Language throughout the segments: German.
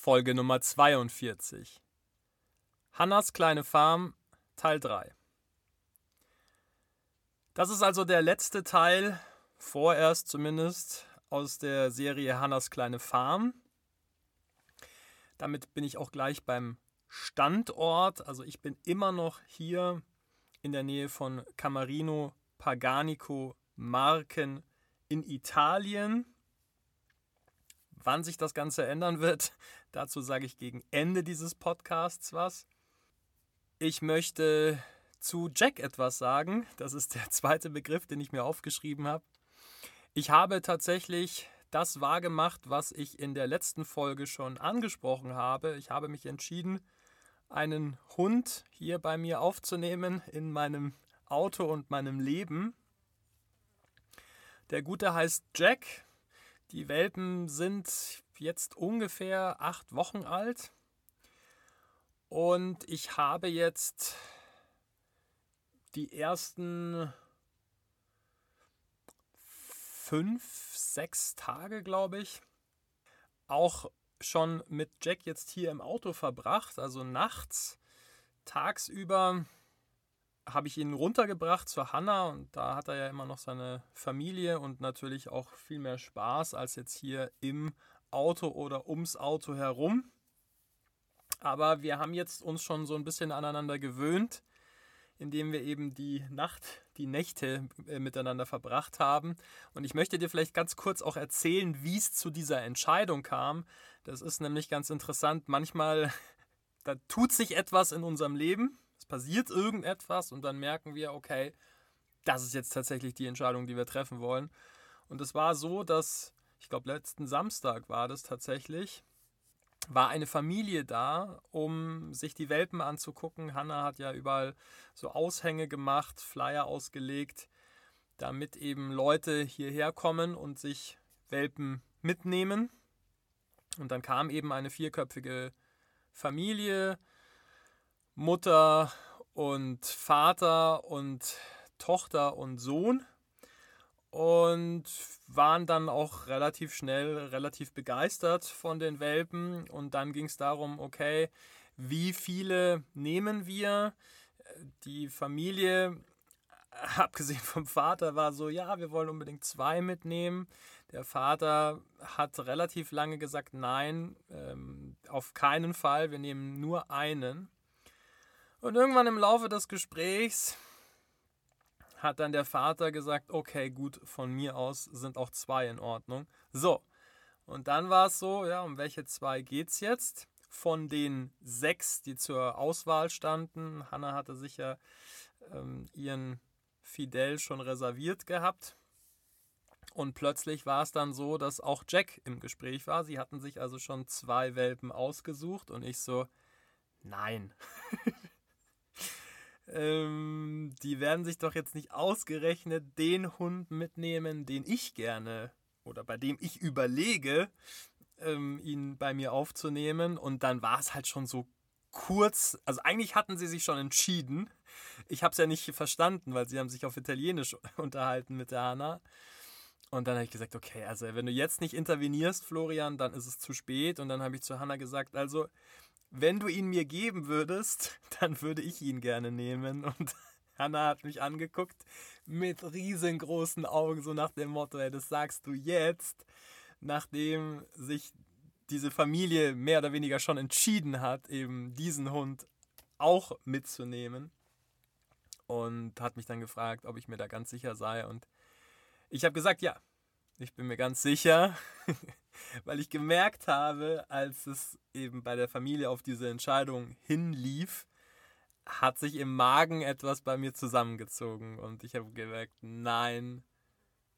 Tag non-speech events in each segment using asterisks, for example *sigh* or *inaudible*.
Folge Nummer 42. Hannas kleine Farm, Teil 3. Das ist also der letzte Teil, vorerst zumindest, aus der Serie Hannas kleine Farm. Damit bin ich auch gleich beim Standort. Also ich bin immer noch hier in der Nähe von Camarino Paganico Marken in Italien. Wann sich das Ganze ändern wird, *laughs* dazu sage ich gegen Ende dieses Podcasts was. Ich möchte zu Jack etwas sagen. Das ist der *laughs* zweite Begriff, den ich mir aufgeschrieben habe. Ich habe tatsächlich das wahrgemacht, was ich in der letzten Folge schon angesprochen habe. Ich habe mich entschieden, einen Hund hier bei mir aufzunehmen in meinem Auto und meinem Leben. Der Gute heißt Jack. Die Welpen sind jetzt ungefähr acht Wochen alt. Und ich habe jetzt die ersten fünf, sechs Tage, glaube ich, auch schon mit Jack jetzt hier im Auto verbracht. Also nachts, tagsüber habe ich ihn runtergebracht zur Hanna und da hat er ja immer noch seine Familie und natürlich auch viel mehr Spaß als jetzt hier im Auto oder ums Auto herum. Aber wir haben jetzt uns schon so ein bisschen aneinander gewöhnt, indem wir eben die Nacht, die Nächte äh, miteinander verbracht haben. Und ich möchte dir vielleicht ganz kurz auch erzählen, wie es zu dieser Entscheidung kam. Das ist nämlich ganz interessant. Manchmal, *laughs* da tut sich etwas in unserem Leben passiert irgendetwas und dann merken wir, okay, das ist jetzt tatsächlich die Entscheidung, die wir treffen wollen. Und es war so, dass, ich glaube, letzten Samstag war das tatsächlich, war eine Familie da, um sich die Welpen anzugucken. Hanna hat ja überall so Aushänge gemacht, Flyer ausgelegt, damit eben Leute hierher kommen und sich Welpen mitnehmen. Und dann kam eben eine vierköpfige Familie, Mutter und Vater und Tochter und Sohn und waren dann auch relativ schnell relativ begeistert von den Welpen und dann ging es darum, okay, wie viele nehmen wir? Die Familie, *laughs* abgesehen vom Vater, war so, ja, wir wollen unbedingt zwei mitnehmen. Der Vater hat relativ lange gesagt, nein, ähm, auf keinen Fall, wir nehmen nur einen. Und irgendwann im Laufe des Gesprächs hat dann der Vater gesagt, okay, gut, von mir aus sind auch zwei in Ordnung. So, und dann war es so, ja, um welche zwei geht es jetzt? Von den sechs, die zur Auswahl standen, Hannah hatte sich ja ähm, ihren Fidel schon reserviert gehabt. Und plötzlich war es dann so, dass auch Jack im Gespräch war. Sie hatten sich also schon zwei Welpen ausgesucht und ich so, nein. *laughs* Ähm, die werden sich doch jetzt nicht ausgerechnet den Hund mitnehmen, den ich gerne oder bei dem ich überlege, ähm, ihn bei mir aufzunehmen. Und dann war es halt schon so kurz, also eigentlich hatten sie sich schon entschieden. Ich habe es ja nicht verstanden, weil sie haben sich auf Italienisch *laughs* unterhalten mit der Hanna. Und dann habe ich gesagt, okay, also wenn du jetzt nicht intervenierst, Florian, dann ist es zu spät. Und dann habe ich zu Hanna gesagt, also wenn du ihn mir geben würdest, *laughs* dann würde ich ihn gerne nehmen. Und *laughs* Hannah hat mich angeguckt mit riesengroßen Augen, so nach dem Motto, hey, das sagst du jetzt, nachdem sich diese Familie mehr oder weniger schon entschieden hat, eben diesen Hund auch mitzunehmen. Und hat mich dann gefragt, ob ich mir da ganz sicher sei. Und ich habe gesagt, ja, ich bin mir ganz sicher. *laughs* weil ich gemerkt habe, als es eben bei der Familie auf diese Entscheidung hinlief, hat sich im Magen etwas bei mir zusammengezogen und ich habe gemerkt, nein,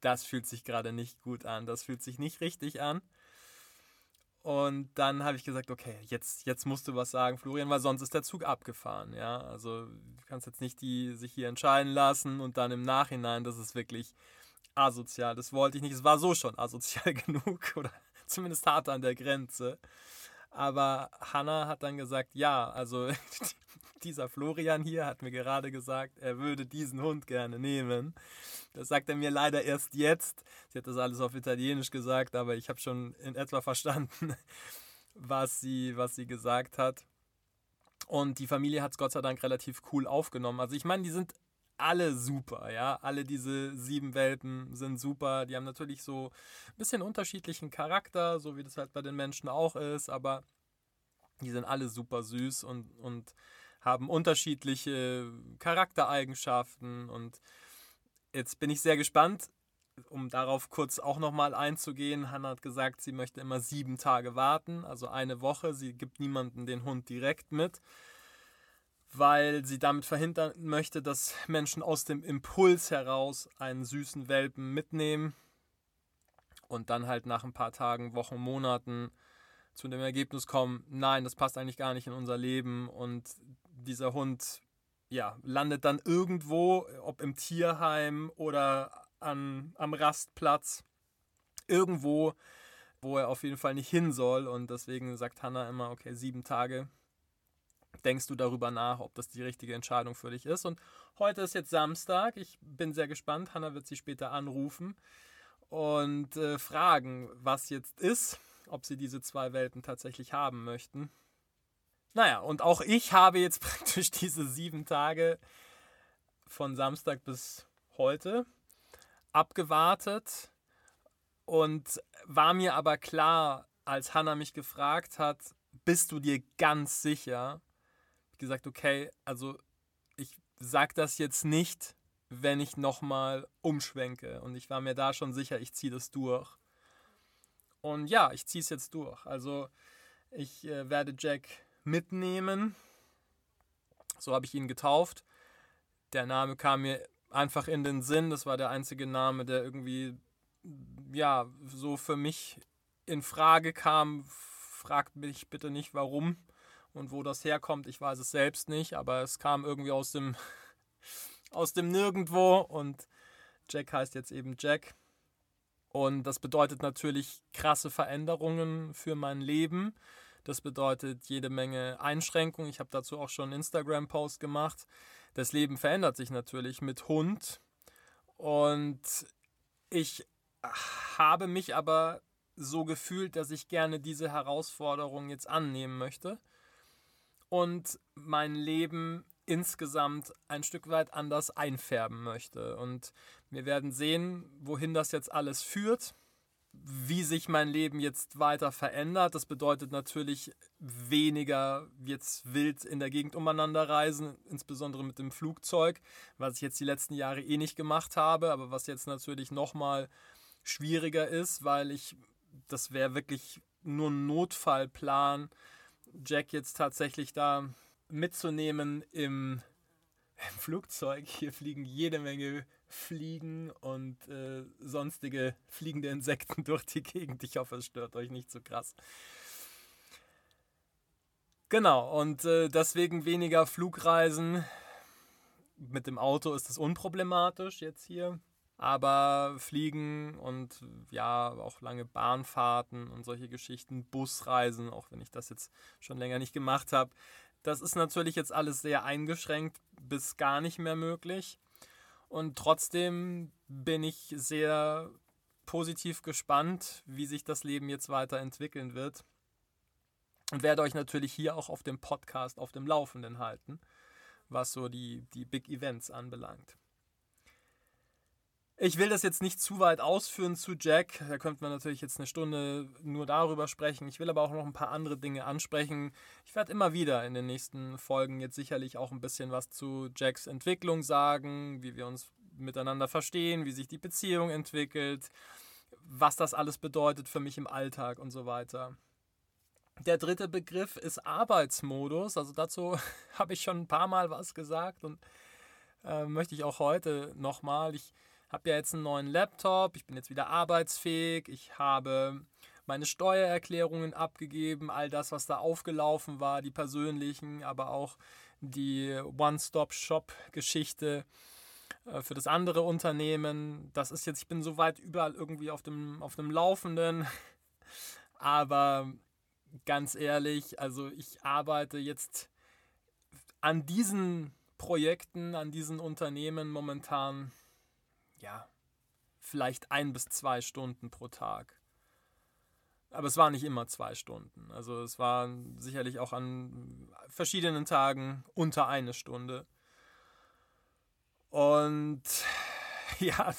das fühlt sich gerade nicht gut an, das fühlt sich nicht richtig an. Und dann habe ich gesagt, okay, jetzt, jetzt musst du was sagen, Florian, weil sonst ist der Zug abgefahren. Ja, also du kannst jetzt nicht die sich hier entscheiden lassen und dann im Nachhinein, das ist wirklich asozial. Das wollte ich nicht. Es war so schon asozial *laughs* genug oder zumindest hart an der Grenze. Aber Hannah hat dann gesagt, ja, also *laughs* dieser Florian hier hat mir gerade gesagt, er würde diesen Hund gerne nehmen. Das sagt er mir leider erst jetzt. Sie hat das alles auf Italienisch gesagt, aber ich habe schon in etwa verstanden. *laughs* was sie, was sie gesagt hat. Und die Familie hat es Gott sei Dank relativ cool aufgenommen. Also ich meine, die sind alle super, ja. Alle diese sieben Welpen sind super. Die haben natürlich so ein bisschen unterschiedlichen Charakter, so wie das halt bei den Menschen auch ist, aber die sind alle super süß und, und haben unterschiedliche Charaktereigenschaften. Und jetzt bin ich sehr gespannt, um darauf kurz auch nochmal einzugehen. Hannah hat gesagt, sie möchte immer sieben Tage warten, also eine Woche. Sie gibt niemanden den Hund direkt mit weil sie damit verhindern möchte, dass Menschen aus dem Impuls heraus einen süßen Welpen mitnehmen und dann halt nach ein paar Tagen, Wochen, Monaten zu dem Ergebnis kommen, nein, das passt eigentlich gar nicht in unser Leben und dieser Hund ja, landet dann irgendwo, ob im Tierheim oder an, am Rastplatz, irgendwo, wo er auf jeden Fall nicht hin soll und deswegen sagt Hannah immer, okay, sieben Tage, denkst du darüber nach, ob das die richtige Entscheidung für dich ist. Und heute ist jetzt Samstag. Ich bin sehr gespannt. Hanna wird sie später anrufen und äh, fragen, was jetzt ist, ob sie diese zwei Welten tatsächlich haben möchten. Naja, und auch ich habe jetzt *laughs* praktisch diese sieben Tage von Samstag bis heute abgewartet und war mir aber klar, als Hannah mich gefragt hat, bist du dir ganz sicher, gesagt, okay, also ich sage das jetzt nicht, wenn ich nochmal umschwenke. Und ich war mir da schon sicher, ich ziehe das durch. Und ja, ich ziehe es jetzt durch. Also ich äh, werde Jack mitnehmen. So habe ich ihn getauft. Der Name kam mir einfach in den Sinn. Das war der einzige Name, der irgendwie, ja, so für mich in Frage kam. Fragt mich bitte nicht, warum. Und wo das herkommt, ich weiß es selbst nicht, aber es kam irgendwie aus dem, *laughs* aus dem Nirgendwo und Jack heißt jetzt eben Jack. Und das bedeutet natürlich krasse Veränderungen für mein Leben. Das bedeutet jede Menge Einschränkungen. Ich habe dazu auch schon einen Instagram-Post gemacht. Das Leben verändert sich natürlich mit Hund. Und ich habe mich aber so gefühlt, dass ich gerne diese Herausforderung jetzt annehmen möchte und mein Leben insgesamt ein Stück weit anders einfärben möchte. Und wir werden sehen, wohin das jetzt alles führt, wie sich mein Leben jetzt weiter verändert. Das bedeutet natürlich weniger jetzt wild in der Gegend umeinander reisen, insbesondere mit dem Flugzeug, was ich jetzt die letzten Jahre eh nicht gemacht habe, aber was jetzt natürlich nochmal schwieriger ist, weil ich, das wäre wirklich nur ein Notfallplan, Jack jetzt tatsächlich da mitzunehmen im, *laughs* im Flugzeug. Hier fliegen jede Menge Fliegen und äh, sonstige fliegende Insekten *laughs* durch die Gegend. Ich hoffe, es stört euch nicht so krass. Genau, und äh, deswegen weniger Flugreisen. Mit dem Auto ist es unproblematisch jetzt hier. Aber Fliegen und ja, auch lange Bahnfahrten und solche Geschichten, Busreisen, auch wenn ich das jetzt schon länger nicht gemacht habe, das ist natürlich jetzt alles sehr eingeschränkt bis gar nicht mehr möglich. Und trotzdem bin ich sehr positiv gespannt, wie sich das Leben jetzt weiterentwickeln wird. Und werde euch natürlich hier auch auf dem Podcast auf dem Laufenden halten, was so die, die Big Events anbelangt. Ich will das jetzt nicht zu weit ausführen zu Jack. Da könnte man natürlich jetzt eine Stunde nur darüber sprechen. Ich will aber auch noch ein paar andere Dinge ansprechen. Ich werde immer wieder in den nächsten Folgen jetzt sicherlich auch ein bisschen was zu Jacks Entwicklung sagen, wie wir uns miteinander verstehen, wie sich die Beziehung entwickelt, was das alles bedeutet für mich im Alltag und so weiter. Der dritte Begriff ist Arbeitsmodus. Also dazu *laughs* habe ich schon ein paar Mal was gesagt und äh, möchte ich auch heute nochmal. Ich habe ja jetzt einen neuen Laptop, ich bin jetzt wieder arbeitsfähig, ich habe meine Steuererklärungen abgegeben, all das, was da aufgelaufen war, die persönlichen, aber auch die One-Stop-Shop-Geschichte äh, für das andere Unternehmen. Das ist jetzt, ich bin soweit überall irgendwie auf dem, auf dem Laufenden. *laughs* Aber ganz ehrlich, also ich arbeite jetzt an diesen Projekten, an diesen Unternehmen momentan ja, vielleicht ein bis zwei Stunden pro Tag. Aber es war nicht immer zwei Stunden. Also es war sicherlich auch an verschiedenen Tagen unter eine Stunde. Und *laughs* ja,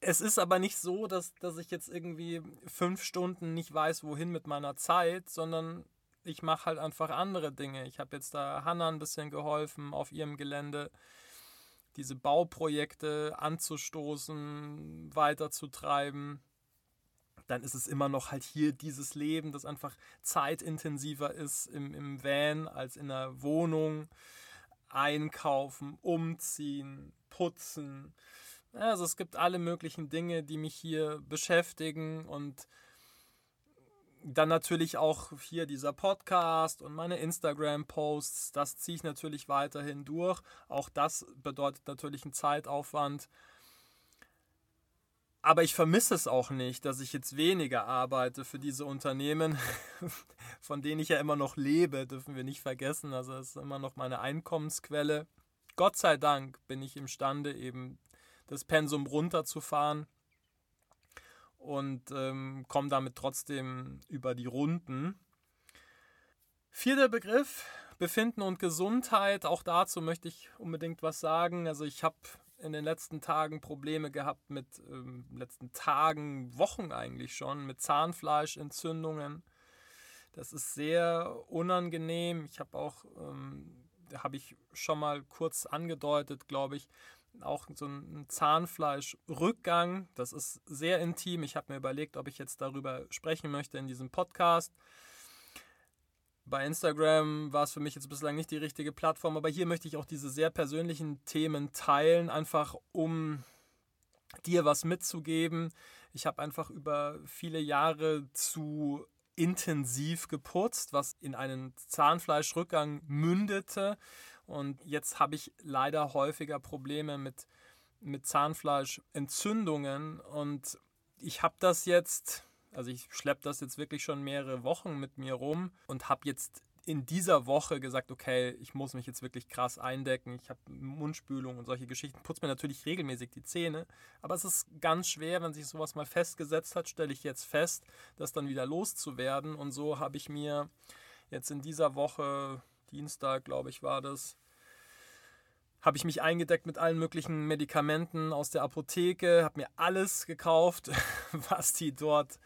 es ist aber nicht so, dass, dass ich jetzt irgendwie fünf Stunden nicht weiß, wohin mit meiner Zeit, sondern ich mache halt einfach andere Dinge. Ich habe jetzt da Hanna ein bisschen geholfen auf ihrem Gelände, diese Bauprojekte anzustoßen, weiterzutreiben. Dann ist es immer noch halt hier dieses Leben, das einfach zeitintensiver ist im, im Van als in der Wohnung. Einkaufen, umziehen, putzen. Also es gibt alle möglichen Dinge, die mich hier beschäftigen und dann natürlich auch hier dieser Podcast und meine Instagram-Posts, das ziehe ich natürlich weiterhin durch. Auch das bedeutet natürlich einen Zeitaufwand. Aber ich vermisse es auch nicht, dass ich jetzt weniger arbeite für diese Unternehmen, *laughs* von denen ich ja immer noch lebe, dürfen wir nicht vergessen. Also es ist immer noch meine Einkommensquelle. Gott sei Dank bin ich imstande, eben das Pensum runterzufahren und ähm, komme damit trotzdem über die Runden. Vierter Begriff, Befinden und Gesundheit. Auch dazu möchte ich unbedingt was sagen. Also ich habe in den letzten Tagen Probleme gehabt mit ähm, letzten Tagen, Wochen eigentlich schon, mit Zahnfleischentzündungen. Das ist sehr unangenehm. Ich habe auch, ähm, habe ich schon mal kurz angedeutet, glaube ich, auch so ein Zahnfleischrückgang. Das ist sehr intim. Ich habe mir überlegt, ob ich jetzt darüber sprechen möchte in diesem Podcast. Bei Instagram war es für mich jetzt bislang nicht die richtige Plattform, aber hier möchte ich auch diese sehr persönlichen Themen teilen, einfach um dir was mitzugeben. Ich habe einfach über viele Jahre zu intensiv geputzt, was in einen Zahnfleischrückgang mündete und jetzt habe ich leider häufiger Probleme mit, mit Zahnfleischentzündungen. Und ich habe das jetzt, also ich schleppe das jetzt wirklich schon mehrere Wochen mit mir rum und habe jetzt in dieser Woche gesagt, okay, ich muss mich jetzt wirklich krass eindecken. Ich habe Mundspülung und solche Geschichten. Putze mir natürlich regelmäßig die Zähne. Aber es ist ganz schwer, wenn sich sowas mal festgesetzt hat, stelle ich jetzt fest, das dann wieder loszuwerden. Und so habe ich mir jetzt in dieser Woche Dienstag, glaube ich, war das, habe ich mich eingedeckt mit allen möglichen Medikamenten aus der Apotheke, habe mir alles gekauft, *laughs* was die dort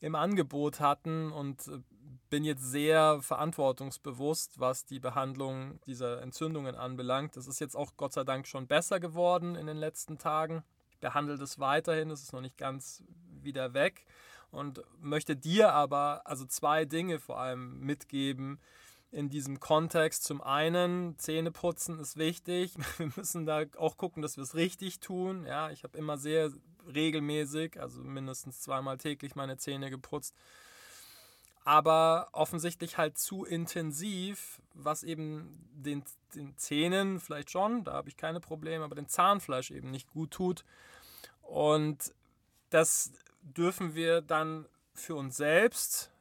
im Angebot hatten und äh, bin jetzt sehr verantwortungsbewusst, was die Behandlung dieser Entzündungen anbelangt. Das ist jetzt auch Gott sei Dank schon besser geworden in den letzten Tagen. Ich behandle das weiterhin, es ist noch nicht ganz wieder weg und möchte dir aber also zwei Dinge vor allem mitgeben, in diesem Kontext. Zum einen, Zähne putzen ist wichtig. *laughs* Wir müssen da auch gucken, dass wir es richtig tun. Ja, ich habe immer sehr regelmäßig, also mindestens zweimal täglich meine Zähne geputzt. Aber offensichtlich halt zu intensiv, was eben den, den Zähnen vielleicht schon, da habe ich keine Probleme, aber dem Zahnfleisch eben nicht gut tut. Und das dürfen wir dann für uns selbst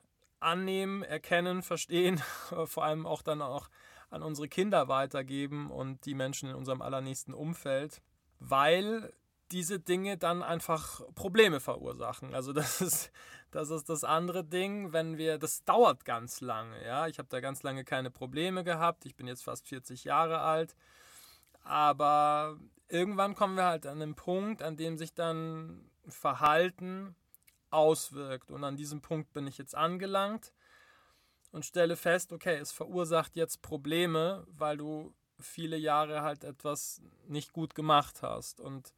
annehmen, erkennen, verstehen, *laughs* vor allem auch dann auch an unsere Kinder weitergeben und die Menschen in unserem allernächsten Umfeld, weil diese Dinge dann einfach Probleme verursachen. Also das *laughs* ist, das ist das andere Ding, wenn wir, das dauert ganz lange, ja. Ich habe da ganz lange keine Probleme gehabt. Ich bin jetzt fast 40 Jahre alt. Aber irgendwann kommen wir halt an einen Punkt, an dem sich dann Verhalten auswirkt. Und an diesem Punkt bin ich jetzt angelangt und stelle fest, okay, es verursacht jetzt Probleme, weil du viele Jahre halt etwas nicht gut gemacht hast. Und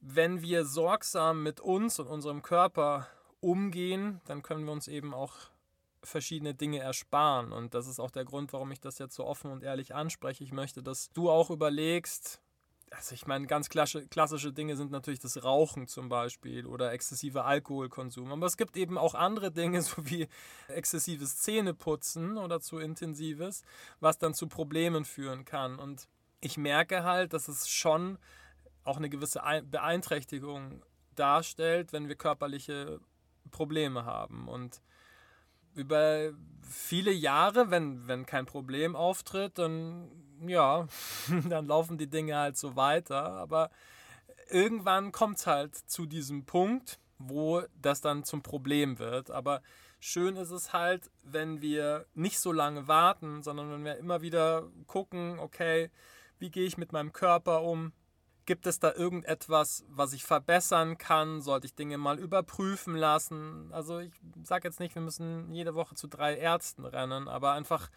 wenn wir sorgsam mit uns und unserem Körper umgehen, dann können wir uns eben auch verschiedene Dinge ersparen. Und das ist auch der Grund, warum ich das jetzt so offen und ehrlich anspreche. Ich möchte, dass du auch überlegst, also ich meine, ganz klassische Dinge sind natürlich das Rauchen zum Beispiel oder exzessiver Alkoholkonsum. Aber es gibt eben auch andere Dinge, *laughs* so wie exzessives Zähneputzen oder zu intensives, was dann zu Problemen führen kann. Und ich merke halt, dass es schon auch eine gewisse Beeinträchtigung darstellt, wenn wir körperliche Probleme haben. Und über viele Jahre, wenn, wenn kein Problem auftritt, dann ja, *laughs* dann laufen die Dinge halt so weiter. Aber irgendwann kommt es halt zu diesem Punkt, wo das dann zum Problem wird. Aber schön ist es halt, wenn wir nicht so lange warten, sondern wenn wir immer wieder gucken, okay, wie gehe ich mit meinem Körper um? Gibt es da irgendetwas, was ich verbessern kann? Sollte ich Dinge mal überprüfen lassen? Also ich sage jetzt nicht, wir müssen jede Woche zu drei Ärzten rennen, aber einfach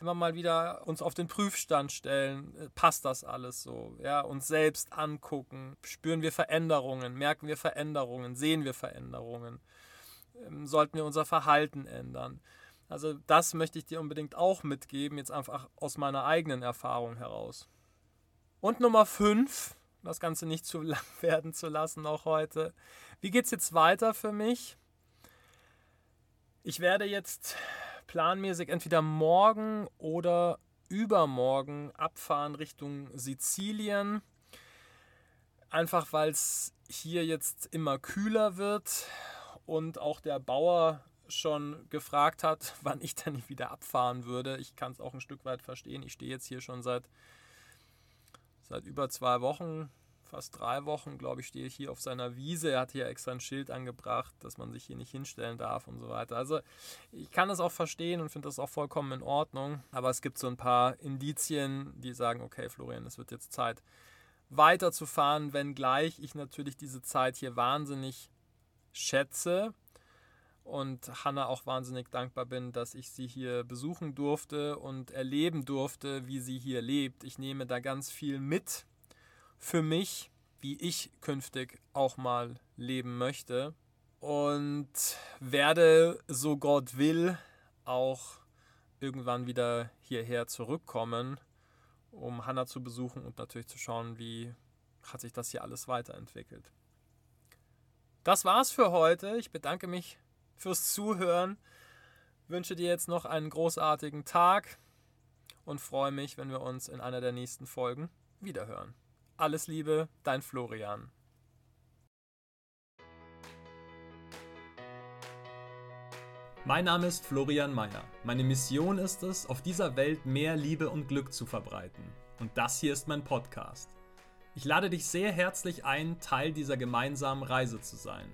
immer mal wieder uns auf den Prüfstand stellen. Passt das alles so? Ja, uns selbst angucken. Spüren wir Veränderungen? Merken wir Veränderungen? Sehen wir Veränderungen? Ähm, sollten wir unser Verhalten ändern? Also das möchte ich dir unbedingt auch mitgeben, jetzt einfach aus meiner eigenen Erfahrung heraus. Und Nummer 5, das Ganze nicht zu *laughs* lang werden zu lassen, auch heute. Wie geht es jetzt weiter für mich? Ich werde jetzt planmäßig entweder morgen oder übermorgen abfahren Richtung Sizilien. Einfach weil es hier jetzt immer kühler wird und auch der Bauer schon gefragt hat, *laughs* wann ich denn wieder abfahren würde. Ich kann es auch ein Stück weit verstehen. Ich stehe jetzt hier schon seit seit über zwei Wochen, fast drei Wochen, glaube ich, stehe ich hier auf seiner Wiese. Er hat hier extra ein Schild angebracht, dass man sich hier nicht hinstellen darf und so weiter. Also ich kann das auch verstehen und finde das auch vollkommen in Ordnung. Aber es gibt so ein paar Indizien, die sagen, okay, Florian, es wird jetzt Zeit weiterzufahren, wenngleich ich natürlich diese Zeit hier wahnsinnig schätze und Hanna auch wahnsinnig dankbar bin, dass ich sie hier besuchen durfte und erleben durfte, wie sie hier lebt. Ich nehme da ganz viel mit für mich, wie ich künftig auch mal leben möchte und werde, so Gott will, auch irgendwann wieder hierher zurückkommen, um Hanna zu besuchen und natürlich zu schauen, wie hat sich das hier alles weiterentwickelt. Das war's für heute. Ich bedanke mich fürs Zuhören. Wünsche dir jetzt noch einen großartigen Tag und freue mich, wenn wir uns in einer der nächsten Folgen wiederhören. Alles Liebe, dein Florian. Mein Name ist Florian Mayer. Meine Mission ist es, auf dieser Welt mehr Liebe und Glück zu verbreiten. Und das hier ist mein Podcast. Ich lade dich sehr herzlich ein, Teil dieser gemeinsamen Reise zu sein.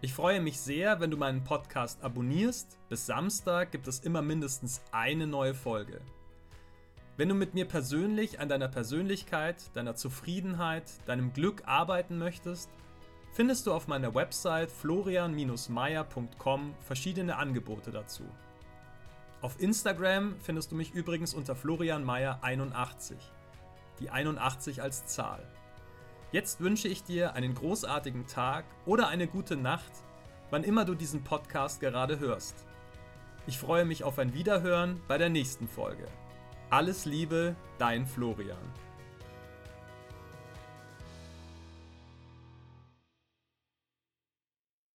Ich freue mich sehr, wenn du meinen Podcast abonnierst. Bis Samstag gibt es immer mindestens eine neue Folge. Wenn du mit mir persönlich an deiner Persönlichkeit, deiner Zufriedenheit, deinem Glück arbeiten möchtest, findest du auf meiner Website florian-meier.com verschiedene Angebote dazu. Auf Instagram findest du mich übrigens unter florianmeier81. Die 81 als Zahl. Jetzt wünsche ich dir einen großartigen Tag oder eine gute Nacht, wann immer du diesen Podcast gerade hörst. Ich freue mich auf ein Wiederhören bei der nächsten Folge. Alles Liebe, dein Florian.